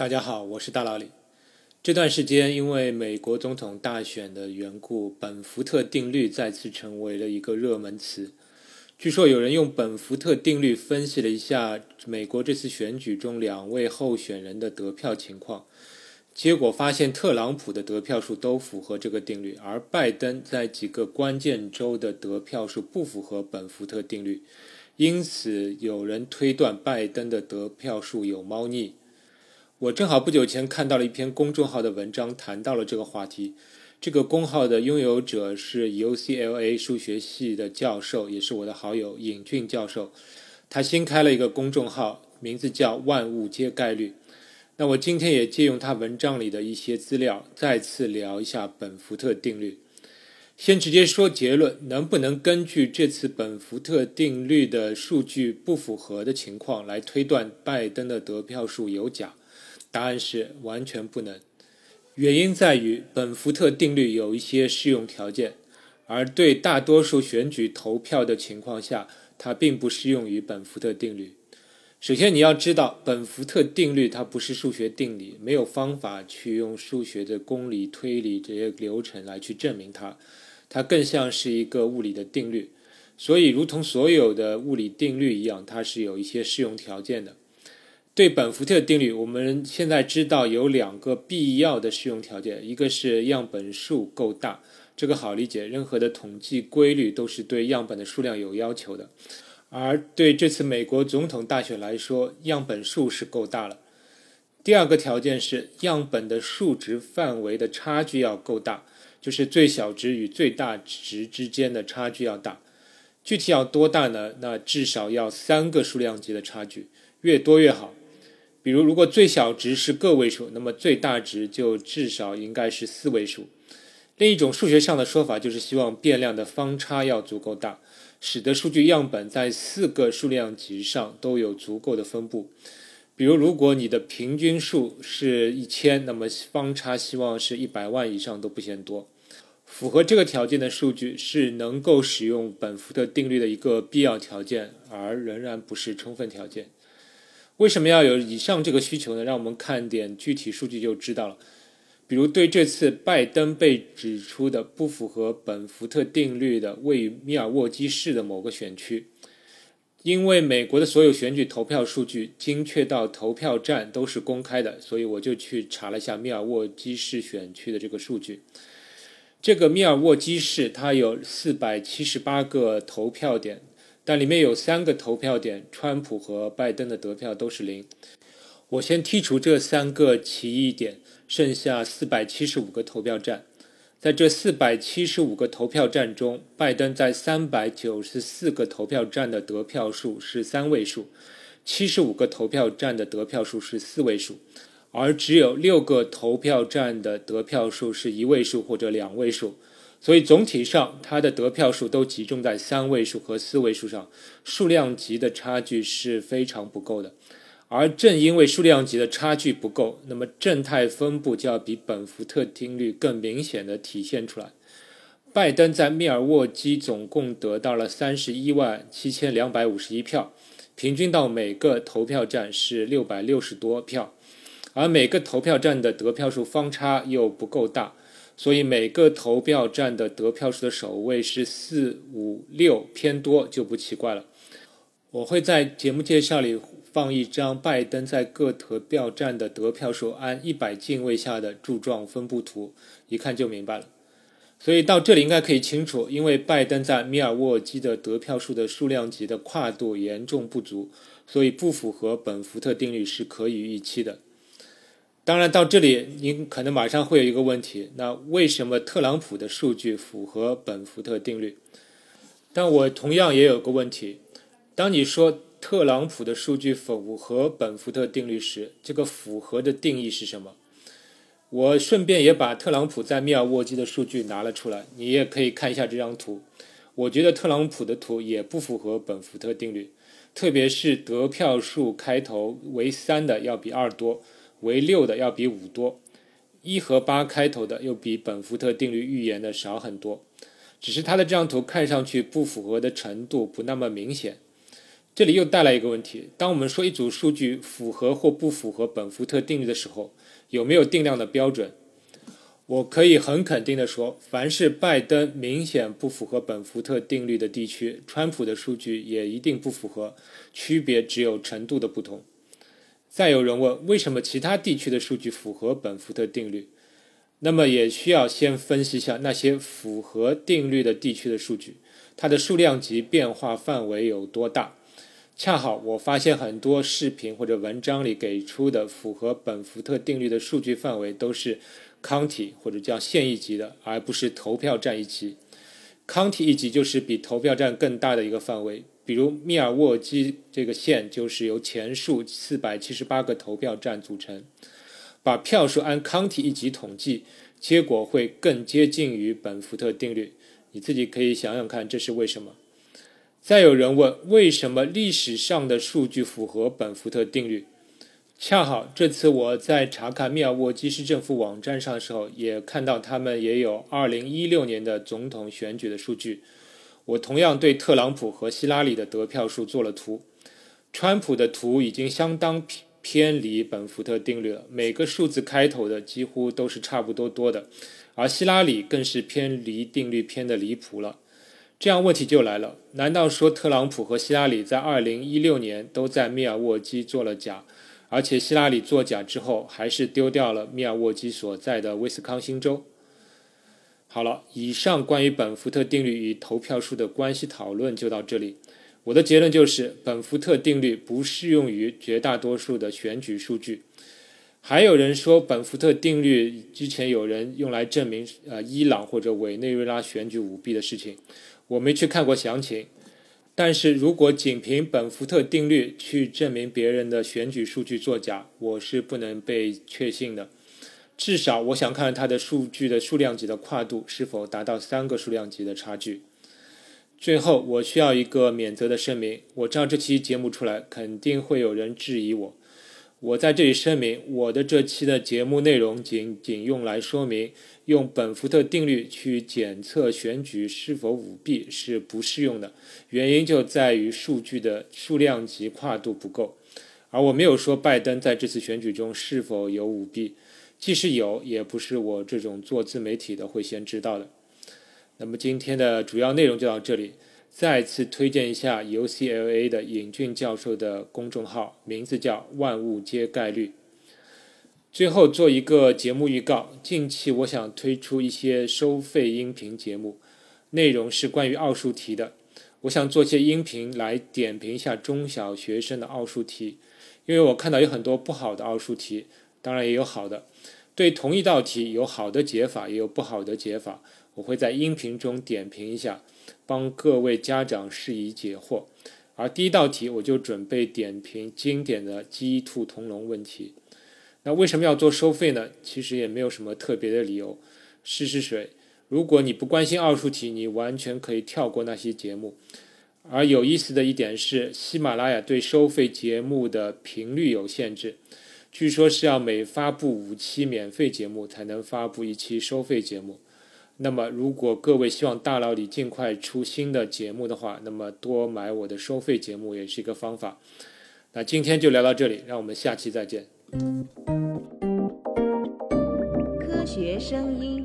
大家好，我是大老李。这段时间因为美国总统大选的缘故，本福特定律再次成为了一个热门词。据说有人用本福特定律分析了一下美国这次选举中两位候选人的得票情况，结果发现特朗普的得票数都符合这个定律，而拜登在几个关键州的得票数不符合本福特定律。因此，有人推断拜登的得票数有猫腻。我正好不久前看到了一篇公众号的文章，谈到了这个话题。这个公号的拥有者是 UCLA 数学系的教授，也是我的好友尹俊教授。他新开了一个公众号，名字叫“万物皆概率”。那我今天也借用他文章里的一些资料，再次聊一下本福特定律。先直接说结论，能不能根据这次本福特定律的数据不符合的情况来推断拜登的得票数有假？答案是完全不能。原因在于本福特定律有一些适用条件，而对大多数选举投票的情况下，它并不适用于本福特定律。首先，你要知道，本福特定律它不是数学定理，没有方法去用数学的公理、推理这些流程来去证明它。它更像是一个物理的定律，所以如同所有的物理定律一样，它是有一些适用条件的。对本福特定律，我们现在知道有两个必要的适用条件，一个是样本数够大，这个好理解，任何的统计规律都是对样本的数量有要求的。而对这次美国总统大选来说，样本数是够大了。第二个条件是样本的数值范围的差距要够大，就是最小值与最大值之间的差距要大。具体要多大呢？那至少要三个数量级的差距，越多越好。比如，如果最小值是个位数，那么最大值就至少应该是四位数。另一种数学上的说法就是希望变量的方差要足够大，使得数据样本在四个数量级上都有足够的分布。比如，如果你的平均数是一千，那么方差希望是一百万以上都不嫌多。符合这个条件的数据是能够使用本福特定律的一个必要条件，而仍然不是充分条件。为什么要有以上这个需求呢？让我们看点具体数据就知道了。比如，对这次拜登被指出的不符合本福特定律的位于密尔沃基市的某个选区，因为美国的所有选举投票数据精确到投票站都是公开的，所以我就去查了一下密尔沃基市选区的这个数据。这个密尔沃基市它有四百七十八个投票点。但里面有三个投票点，川普和拜登的得票都是零。我先剔除这三个奇异点，剩下四百七十五个投票站。在这四百七十五个投票站中，拜登在三百九十四个投票站的得票数是三位数，七十五个投票站的得票数是四位数，而只有六个投票站的得票数是一位数或者两位数。所以总体上，他的得票数都集中在三位数和四位数上，数量级的差距是非常不够的。而正因为数量级的差距不够，那么正态分布就要比本福特定律更明显的体现出来。拜登在密尔沃基总共得到了三十一万七千两百五十一票，平均到每个投票站是六百六十多票，而每个投票站的得票数方差又不够大。所以每个投票站的得票数的首位是四五六偏多就不奇怪了。我会在节目介绍里放一张拜登在各投票站的得票数按一百进位下的柱状分布图，一看就明白了。所以到这里应该可以清楚，因为拜登在米尔沃基的得票数的数量级的跨度严重不足，所以不符合本福特定律是可以预期的。当然，到这里您可能马上会有一个问题：那为什么特朗普的数据符合本福特定律？但我同样也有个问题：当你说特朗普的数据符合本福特定律时，这个符合的定义是什么？我顺便也把特朗普在密尔沃基的数据拿了出来，你也可以看一下这张图。我觉得特朗普的图也不符合本福特定律，特别是得票数开头为三的要比二多。为六的要比五多，一和八开头的又比本福特定律预言的少很多，只是它的这张图看上去不符合的程度不那么明显。这里又带来一个问题：当我们说一组数据符合或不符合本福特定律的时候，有没有定量的标准？我可以很肯定的说，凡是拜登明显不符合本福特定律的地区，川普的数据也一定不符合，区别只有程度的不同。再有人问，为什么其他地区的数据符合本福特定律？那么也需要先分析一下那些符合定律的地区的数据，它的数量级变化范围有多大？恰好我发现很多视频或者文章里给出的符合本福特定律的数据范围都是。county 或者叫县一级的，而不是投票站一级。county 一级就是比投票站更大的一个范围，比如密尔沃基这个县就是由前述四百七十八个投票站组成。把票数按 county 一级统计，结果会更接近于本福特定律。你自己可以想想看，这是为什么？再有人问，为什么历史上的数据符合本福特定律？恰好这次我在查看密尔沃基市政府网站上的时候，也看到他们也有2016年的总统选举的数据。我同样对特朗普和希拉里的得票数做了图。川普的图已经相当偏离本福特定律了，每个数字开头的几乎都是差不多多的，而希拉里更是偏离定律偏的离谱了。这样问题就来了：难道说特朗普和希拉里在2016年都在密尔沃基做了假？而且希拉里作假之后，还是丢掉了密尔沃基所在的威斯康星州。好了，以上关于本福特定律与投票数的关系讨论就到这里。我的结论就是，本福特定律不适用于绝大多数的选举数据。还有人说，本福特定律之前有人用来证明呃伊朗或者委内瑞拉选举舞弊的事情，我没去看过详情。但是如果仅凭本福特定律去证明别人的选举数据作假，我是不能被确信的。至少我想看它的数据的数量级的跨度是否达到三个数量级的差距。最后，我需要一个免责的声明：我知道这期节目出来，肯定会有人质疑我。我在这里声明，我的这期的节目内容仅仅用来说明，用本福特定律去检测选举是否舞弊是不适用的。原因就在于数据的数量级跨度不够。而我没有说拜登在这次选举中是否有舞弊，即使有，也不是我这种做自媒体的会先知道的。那么今天的主要内容就到这里。再次推荐一下 UCLA 的尹俊教授的公众号，名字叫“万物皆概率”。最后做一个节目预告：近期我想推出一些收费音频节目，内容是关于奥数题的。我想做些音频来点评一下中小学生的奥数题，因为我看到有很多不好的奥数题，当然也有好的。对同一道题，有好的解法，也有不好的解法，我会在音频中点评一下。帮各位家长释疑解惑，而第一道题我就准备点评经典的鸡兔同笼问题。那为什么要做收费呢？其实也没有什么特别的理由。试试水，如果你不关心奥数题，你完全可以跳过那些节目。而有意思的一点是，喜马拉雅对收费节目的频率有限制，据说是要每发布五期免费节目才能发布一期收费节目。那么，如果各位希望大佬里尽快出新的节目的话，那么多买我的收费节目也是一个方法。那今天就聊到这里，让我们下期再见。科学声音。